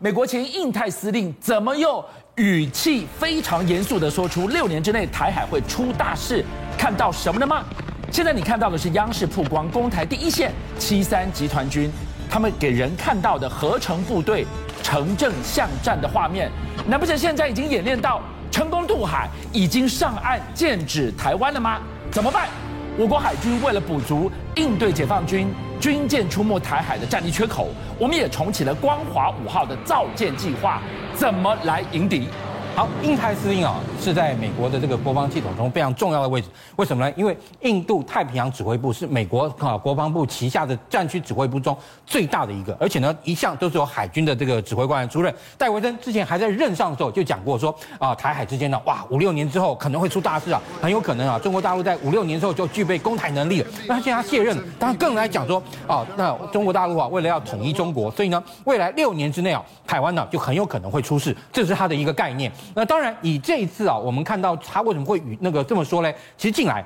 美国前印太司令怎么又语气非常严肃地说出六年之内台海会出大事？看到什么了吗？现在你看到的是央视曝光攻台第一线七三集团军，他们给人看到的合成部队乘正向战的画面，难不成现在已经演练到成功渡海，已经上岸剑指台湾了吗？怎么办？我国海军为了补足应对解放军军舰出没台海的战力缺口，我们也重启了光华五号的造舰计划，怎么来迎敌？好，印太司令啊，是在美国的这个国防系统中非常重要的位置。为什么呢？因为印度太平洋指挥部是美国啊国防部旗下的战区指挥部中最大的一个，而且呢，一向都是由海军的这个指挥官来出任。戴维森之前还在任上的时候就讲过说啊，台海之间呢，哇，五六年之后可能会出大事啊，很有可能啊，中国大陆在五六年之后就具备攻台能力了。那现在他卸任了，当然更来讲说啊，那中国大陆啊，为了要统一中国，所以呢，未来六年之内啊，台湾呢就很有可能会出事，这是他的一个概念。那当然，以这一次啊，我们看到他为什么会与那个这么说嘞？其实进来，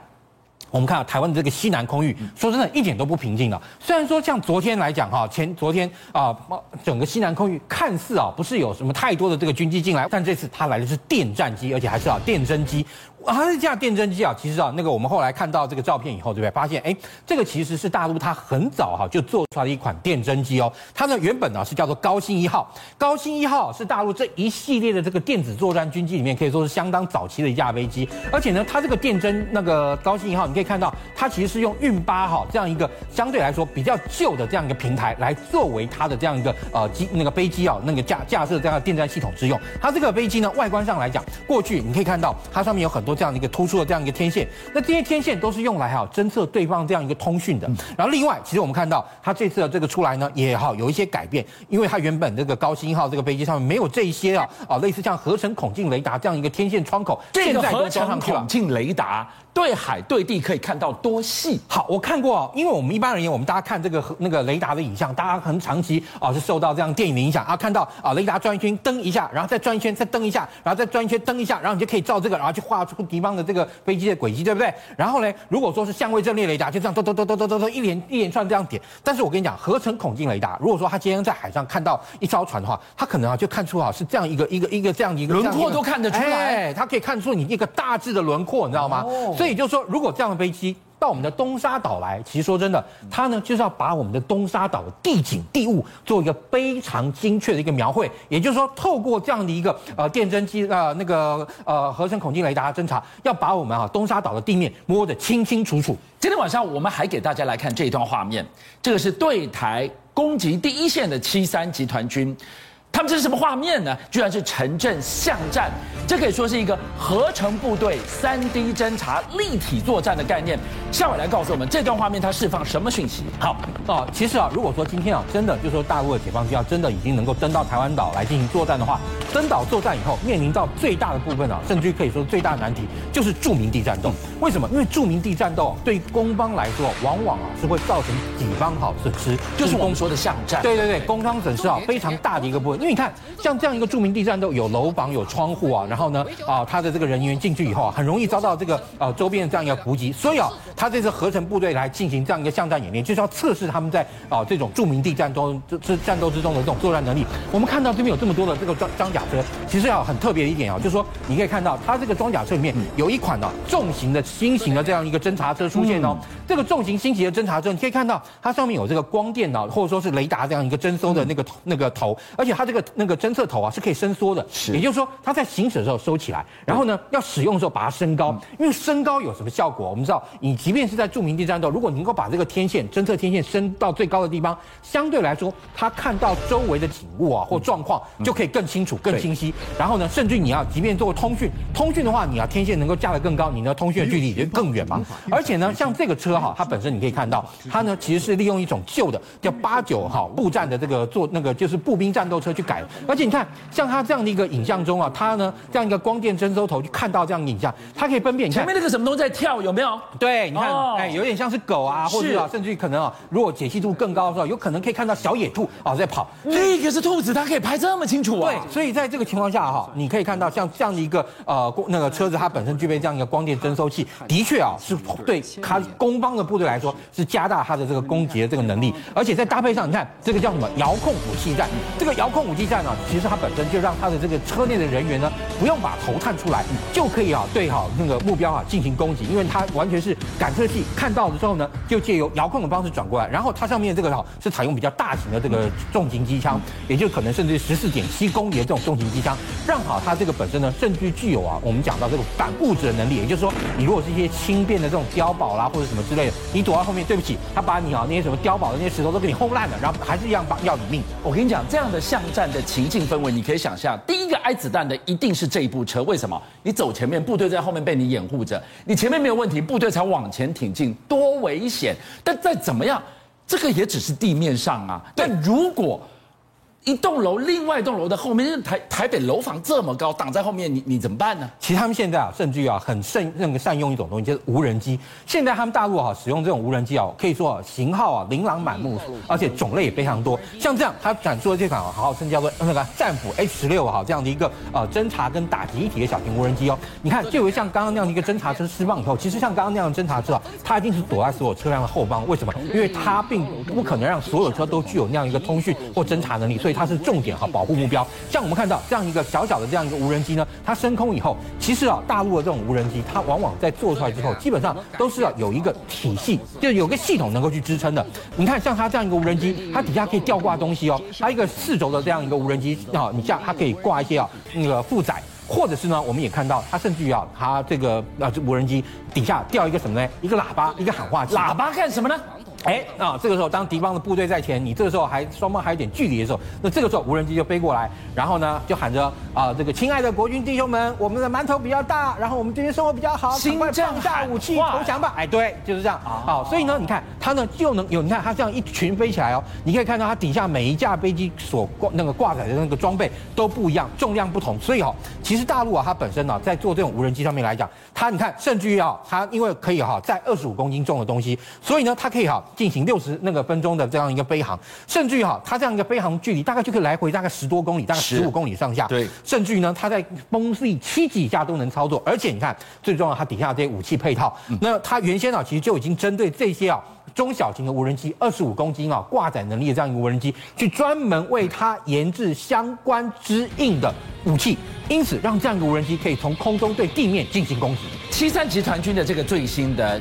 我们看到台湾的这个西南空域，说真的，一点都不平静了。虽然说像昨天来讲哈，前昨天啊，整个西南空域看似啊不是有什么太多的这个军机进来，但这次他来的是电战机，而且还是啊电侦机。它，这架电侦机啊，其实啊，那个我们后来看到这个照片以后，对不对？发现，哎，这个其实是大陆它很早哈、就做出来的一款电侦机哦。它呢原本呢是叫做高新一号，高新一号是大陆这一系列的这个电子作战军机里面可以说是相当早期的一架飞机。而且呢，它这个电侦那个高新一号，你可以看到，它其实是用运八号这样一个相对来说比较旧的这样一个平台来作为它的这样一个呃机那个飞机啊那个架架设这样的电站系统之用。它这个飞机呢外观上来讲，过去你可以看到它上面有很多。这样的一个突出的这样一个天线，那这些天线都是用来哈侦测对方这样一个通讯的。然后另外，其实我们看到它这次的这个出来呢，也好有一些改变，因为它原本这个高新一号这个飞机上面没有这一些啊啊类似像合成孔径雷达这样一个天线窗口，这个合成孔径雷达。对海对地可以看到多细？好，我看过哦，因为我们一般而言，我们大家看这个那个雷达的影像，大家很长期啊是受到这样电影的影响啊，看到啊雷达转一圈灯一下，然后再转一圈再灯一下，然后再转一圈灯一下，然后你就可以照这个，然后去画出敌方的这个飞机的轨迹，对不对？然后呢，如果说是相位阵列雷达，就这样咚咚咚咚咚咚咚一连一连串这样点。但是我跟你讲，合成孔径雷达，如果说他今天在海上看到一艘船的话，他可能啊就看出啊是这样一个一个一个这样一个轮廓都看得出来，他可以看出你一个大致的轮廓，你知道吗？哦所以就是说，如果这样的飞机到我们的东沙岛来，其实说真的，它呢就是要把我们的东沙岛的地景地物做一个非常精确的一个描绘。也就是说，透过这样的一个呃电侦机呃那个呃合成孔径雷达侦察，要把我们啊东沙岛的地面摸得清清楚楚。今天晚上我们还给大家来看这一段画面，这个是对台攻击第一线的七三集团军。他们这是什么画面呢？居然是城镇巷战，这可以说是一个合成部队三 D 侦察立体作战的概念。夏伟来告诉我们，这段画面它释放什么讯息？好哦，其实啊，如果说今天啊，真的就是说大陆的解放军要真的已经能够登到台湾岛来进行作战的话，登岛作战以后，面临到最大的部分啊，甚至于可以说最大的难题就是著名地战斗。为什么？因为著名地战斗对于攻方来说，往往啊是会造成己方好损失，就是我们说的巷战。对对对，攻方损失啊非常大的一个部分。因为你看，像这样一个著名地战斗，有楼房、有窗户啊，然后呢，啊，他的这个人员进去以后啊，很容易遭到这个呃周边的这样一个伏击，所以啊，他这次合成部队来进行这样一个巷战演练，就是要测试他们在啊这种著名地战中这战斗之中的这种作战能力。我们看到这边有这么多的这个装装甲车，其实要很特别的一点啊，就是说你可以看到它这个装甲车里面有一款呢重型的新型的这样一个侦察车出现哦。这个重型新型的侦察车，你可以看到它上面有这个光电脑或者说是雷达这样一个侦搜的那个那个头，而且它这那个侦测头啊是可以伸缩的，也就是说它在行驶的时候收起来，然后呢要使用的时候把它升高，因为升高有什么效果？我们知道，你即便是在著名地战斗，如果你能够把这个天线侦测天线升到最高的地方，相对来说，它看到周围的景物啊或状况就可以更清楚、更清晰。然后呢，甚至你要即便做通讯，通讯的话，你要天线能够架得更高，你的通讯的距离也就更远嘛。而且呢，像这个车哈，它本身你可以看到，它呢其实是利用一种旧的叫八九哈步战的这个做那个就是步兵战斗车去改。而且你看，像他这样的一个影像中啊，他呢这样一个光电征收头就看到这样的影像，它可以分辨。你看前面那个什么东西在跳，有没有？对，你看，哎，有点像是狗啊，或者啊，甚至于可能啊，如果解析度更高的时候，有可能可以看到小野兔啊在跑。那个是兔子，它可以拍这么清楚啊。对，所以在这个情况下哈，你可以看到像这样的一个呃那个车子，它本身具备这样一个光电侦搜器，的确啊是对它攻方的部队来说是加大它的这个攻击的这个能力，而且在搭配上你看这个叫什么遥控武器战，这个遥控武武器站呢，其实它本身就让它的这个车内的人员呢，不用把头探出来，就可以啊对好那个目标啊进行攻击，因为它完全是感测器看到了之后呢，就借由遥控的方式转过来，然后它上面这个哈是采用比较大型的这个重型机枪，也就可能甚至十四点七公里的这种重型机枪，让好它这个本身呢，甚至具有啊我们讲到这个反物质的能力，也就是说，你如果是一些轻便的这种碉堡啦或者什么之类的，你躲在后面，对不起，他把你啊那些什么碉堡的那些石头都给你轰烂了，然后还是一样把要你命。我跟你讲，这样的巷的情境氛围，你可以想象，第一个挨子弹的一定是这一部车，为什么？你走前面，部队在后面被你掩护着，你前面没有问题，部队才往前挺进，多危险！但再怎么样，这个也只是地面上啊。但如果一栋楼，另外一栋楼的后面，因为台台北楼房这么高，挡在后面，你你怎么办呢？其实他们现在啊，甚至于啊，很善那个善用一种东西，就是无人机。现在他们大陆啊，使用这种无人机啊，可以说啊，型号啊，琳琅满目，而且种类也非常多。像这样，他展出的这款啊，号称叫做那个战斧 H 十六哈这样的一个呃侦察跟打击一体的小型无人机哦。你看，就有像刚刚那样的一个侦察车释放以后，其实像刚刚那样的侦察车啊，它一定是躲在所有车辆的后方。为什么？因为它并不可能让所有车都具有那样一个通讯或侦察能力，所以它是重点哈。保护目标，像我们看到这样一个小小的这样一个无人机呢，它升空以后，其实啊，大陆的这种无人机，它往往在做出来之后，基本上都是要有一个体系，就有个系统能够去支撑的。你看，像它这样一个无人机，它底下可以吊挂东西哦，它一个四轴的这样一个无人机啊，你像它可以挂一些啊那个负载，或者是呢，我们也看到它甚至于啊，它这个啊无人机底下吊一个什么呢？一个喇叭，一个喊话器。喇叭干什么呢？哎，那，这个时候当敌方的部队在前，你这个时候还双方还有点距离的时候，那这个时候无人机就飞过来，然后呢就喊着啊，这个亲爱的国军弟兄们，我们的馒头比较大，然后我们这边生活比较好，赶快放下武器投降吧！哎，对，就是这样。好，所以呢，你看它呢就能有，你看它这样一群飞起来哦，你可以看到它底下每一架飞机所挂那个挂载的那个装备都不一样，重量不同，所以哦，其实大陆啊，它本身呢在做这种无人机上面来讲，它你看甚至于啊，它因为可以哈载二十五公斤重的东西，所以呢它可以哈。进行六十那个分钟的这样一个飞航，甚至于哈，它这样一个飞航距离大概就可以来回大概十多公里，大概十五公里上下。对，甚至于呢，它在风力七级以下都能操作。而且你看，最重要，它底下这些武器配套，嗯、那它原先啊，其实就已经针对这些啊中小型的无人机，二十五公斤啊挂载能力的这样一个无人机，去专门为它研制相关支应的武器，因此让这样一个无人机可以从空中对地面进行攻击。七三集团军的这个最新的。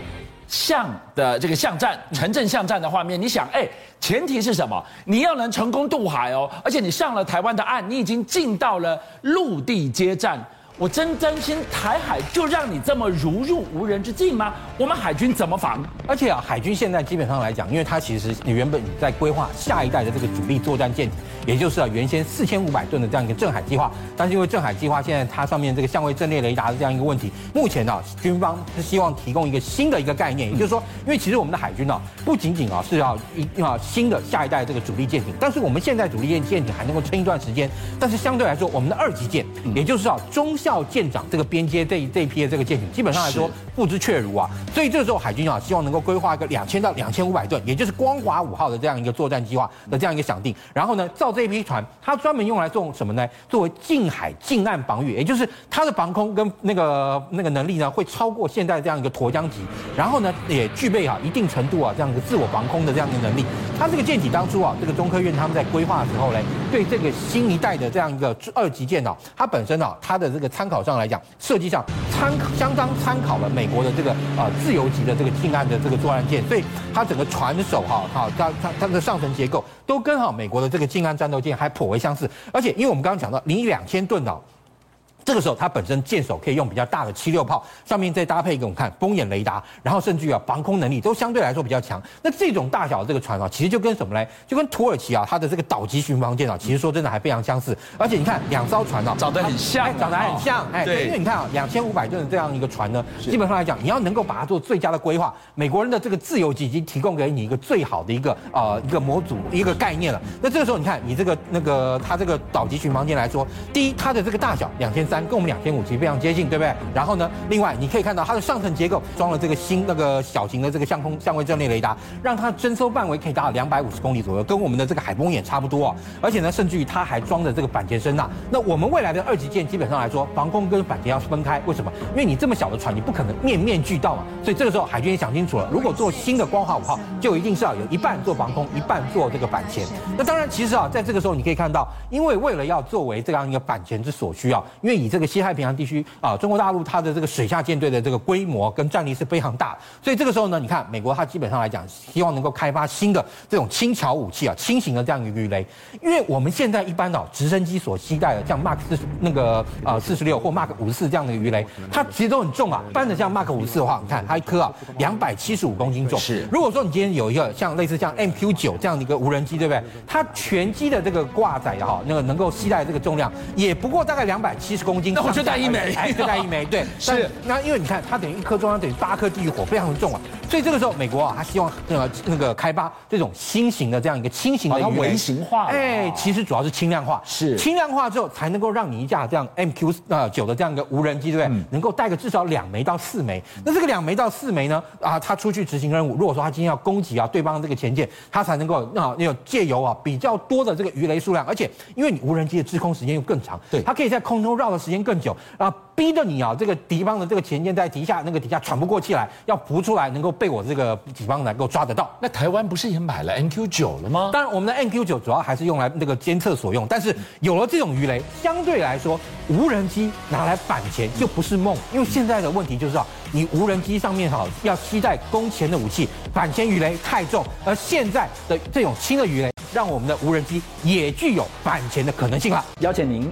巷的这个巷战，城镇巷战的画面，你想，哎，前提是什么？你要能成功渡海哦，而且你上了台湾的岸，你已经进到了陆地接战。我真担心台海就让你这么如入无人之境吗？我们海军怎么防？而且啊，海军现在基本上来讲，因为它其实你原本在规划下一代的这个主力作战舰艇，也就是啊原先四千五百吨的这样一个镇海计划，但是因为镇海计划现在它上面这个相位阵列雷达的这样一个问题，目前呢、啊、军方是希望提供一个新的一个概念，也就是说，因为其实我们的海军呢、啊、不仅仅啊是要一啊新的下一代这个主力舰艇，但是我们现在主力舰舰艇还能够撑一段时间，但是相对来说，我们的二级舰，也就是啊中小到舰长这个边界这一这一批的这个舰艇，基本上来说不知确如啊，所以这时候海军啊希望能够规划一个两千到两千五百吨，也就是光华五号的这样一个作战计划的这样一个想定，然后呢造这一批船，它专门用来做什么呢？作为近海近岸防御，也就是它的防空跟那个那个能力呢会超过现在这样一个沱江级，然后呢也具备啊一定程度啊这样一个自我防空的这样一个能力。它这个舰体当初啊这个中科院他们在规划的时候呢，对这个新一代的这样一个二级舰呢，它本身啊它的这个参考上来讲，设计上参相当参考了美国的这个呃自由级的这个近岸的这个作战舰，所以它整个船首哈哈，它它它的上层结构都跟哈美国的这个近岸战斗舰还颇为相似，而且因为我们刚刚讲到零两千吨的。这个时候，它本身舰首可以用比较大的七六炮，上面再搭配一个我们看风眼雷达，然后甚至于啊防空能力都相对来说比较强。那这种大小的这个船啊，其实就跟什么呢？就跟土耳其啊它的这个岛级巡防舰啊，其实说真的还非常相似。而且你看两艘船啊，长得很像，哎，长得还很像，哎，对，因为你看啊，两千五百吨的这样一个船呢，基本上来讲，你要能够把它做最佳的规划，美国人的这个自由级已经提供给你一个最好的一个呃一个模组一个概念了。那这个时候你看，你这个那个它这个岛级巡防舰来说，第一，它的这个大小两千。三，跟我们两千五其实非常接近，对不对？然后呢，另外你可以看到它的上层结构装了这个新那个小型的这个相空相位阵列雷达，让它征收范围可以达到两百五十公里左右，跟我们的这个海蜂眼差不多哦。而且呢，甚至于它还装着这个反潜声呐。那我们未来的二级舰基本上来说，防空跟反潜要分开，为什么？因为你这么小的船，你不可能面面俱到嘛。所以这个时候海军也想清楚了，如果做新的光华五号，就一定是要有一半做防空，一半做这个反潜。那当然，其实啊，在这个时候你可以看到，因为为了要作为这样一个反潜之所需啊，因为以这个西太平洋地区啊，中国大陆它的这个水下舰队的这个规模跟战力是非常大，所以这个时候呢，你看美国它基本上来讲，希望能够开发新的这种轻巧武器啊，轻型的这样一个鱼雷，因为我们现在一般哦，直升机所携带的像 Mark 四那个呃四十六或 Mark 五十四这样的鱼雷，它其实都很重啊。一般的像 Mark 五十四的话，你看它一颗啊两百七十五公斤重。是，如果说你今天有一个像类似像 MQ 九这样的一个无人机，对不对？它全机的这个挂载的哈，那个能够携带这个重量也不过大概两百七十公斤。那我就带一枚，哎，就带一枚，对，是。那因为你看它等于一颗中央等于八颗地狱火，非常的重啊。所以这个时候美国啊，他希望那个那个开发这种新型的这样一个轻型的鱼雷，微型化。哎，其实主要是轻量化，是轻量化之后才能够让你一架这样 MQ 呃九的这样一个无人机，对不对？能够带个至少两枚到四枚。那这个两枚到四枚呢？啊，他出去执行任务，如果说他今天要攻击啊对方这个前舰，他才能够啊那种借由啊比较多的这个鱼雷数量，而且因为你无人机的滞空时间又更长，对，它可以在空中绕的时间更久啊，逼着你啊这个敌方的这个前舰在底下那个底下喘不过气来，要浮出来，能够被我这个己方能够抓得到。那台湾不是也买了 NQ 九了吗？当然，我们的 NQ 九主要还是用来那个监测所用，但是有了这种鱼雷，相对来说，无人机拿来反潜就不是梦，因为现在的问题就是啊，你无人机上面哈要携带攻潜的武器，反潜鱼雷太重，而现在的这种轻的鱼雷，让我们的无人机也具有反潜的可能性了。邀请您